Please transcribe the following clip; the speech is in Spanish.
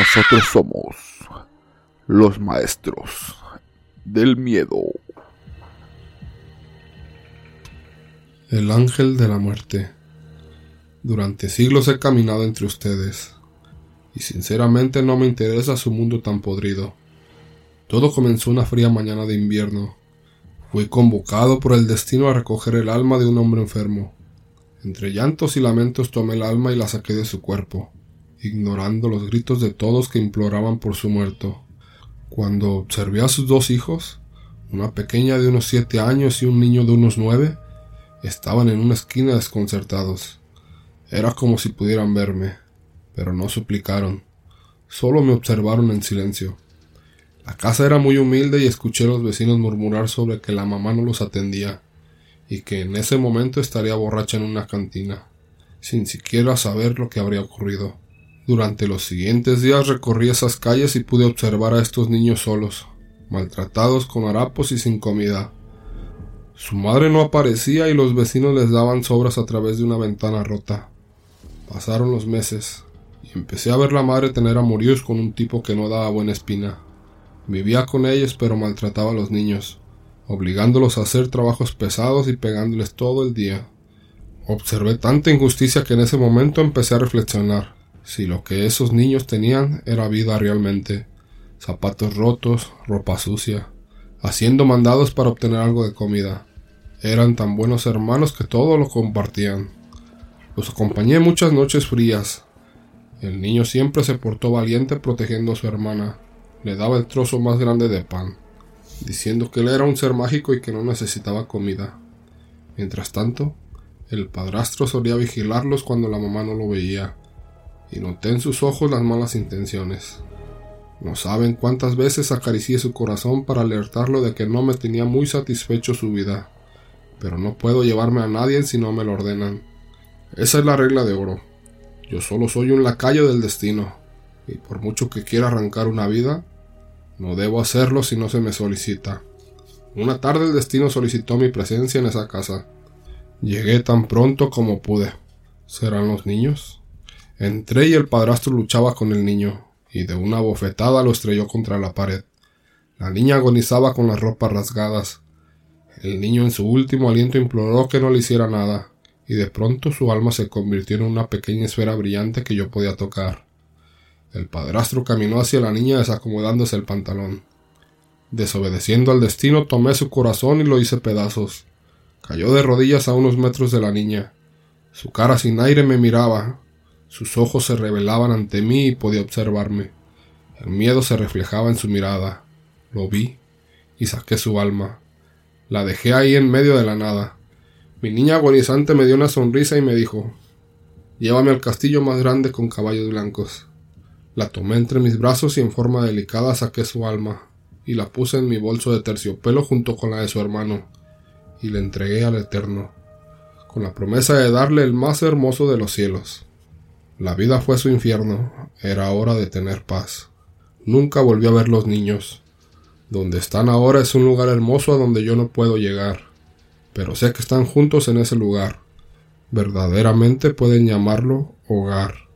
Nosotros somos los maestros del miedo. El ángel de la muerte. Durante siglos he caminado entre ustedes, y sinceramente no me interesa su mundo tan podrido. Todo comenzó una fría mañana de invierno. Fui convocado por el destino a recoger el alma de un hombre enfermo. Entre llantos y lamentos tomé el alma y la saqué de su cuerpo ignorando los gritos de todos que imploraban por su muerto. Cuando observé a sus dos hijos, una pequeña de unos siete años y un niño de unos nueve, estaban en una esquina desconcertados. Era como si pudieran verme, pero no suplicaron, solo me observaron en silencio. La casa era muy humilde y escuché a los vecinos murmurar sobre que la mamá no los atendía y que en ese momento estaría borracha en una cantina, sin siquiera saber lo que habría ocurrido. Durante los siguientes días recorrí esas calles y pude observar a estos niños solos, maltratados con harapos y sin comida. Su madre no aparecía y los vecinos les daban sobras a través de una ventana rota. Pasaron los meses y empecé a ver la madre tener amoríos con un tipo que no daba buena espina. Vivía con ellos pero maltrataba a los niños, obligándolos a hacer trabajos pesados y pegándoles todo el día. Observé tanta injusticia que en ese momento empecé a reflexionar si lo que esos niños tenían era vida realmente, zapatos rotos, ropa sucia, haciendo mandados para obtener algo de comida. Eran tan buenos hermanos que todo lo compartían. Los acompañé muchas noches frías. El niño siempre se portó valiente protegiendo a su hermana. Le daba el trozo más grande de pan, diciendo que él era un ser mágico y que no necesitaba comida. Mientras tanto, el padrastro solía vigilarlos cuando la mamá no lo veía y noté en sus ojos las malas intenciones. No saben cuántas veces acaricié su corazón para alertarlo de que no me tenía muy satisfecho su vida, pero no puedo llevarme a nadie si no me lo ordenan. Esa es la regla de oro. Yo solo soy un lacayo del destino, y por mucho que quiera arrancar una vida, no debo hacerlo si no se me solicita. Una tarde el destino solicitó mi presencia en esa casa. Llegué tan pronto como pude. ¿Serán los niños? Entré y el padrastro luchaba con el niño, y de una bofetada lo estrelló contra la pared. La niña agonizaba con las ropas rasgadas. El niño en su último aliento imploró que no le hiciera nada, y de pronto su alma se convirtió en una pequeña esfera brillante que yo podía tocar. El padrastro caminó hacia la niña desacomodándose el pantalón. Desobedeciendo al destino, tomé su corazón y lo hice pedazos. Cayó de rodillas a unos metros de la niña. Su cara sin aire me miraba, sus ojos se revelaban ante mí y podía observarme. El miedo se reflejaba en su mirada. Lo vi y saqué su alma. La dejé ahí en medio de la nada. Mi niña agonizante me dio una sonrisa y me dijo Llévame al castillo más grande con caballos blancos. La tomé entre mis brazos y en forma delicada saqué su alma y la puse en mi bolso de terciopelo junto con la de su hermano y le entregué al Eterno, con la promesa de darle el más hermoso de los cielos. La vida fue su infierno, era hora de tener paz. Nunca volví a ver los niños. Donde están ahora es un lugar hermoso a donde yo no puedo llegar, pero sé que están juntos en ese lugar. Verdaderamente pueden llamarlo hogar.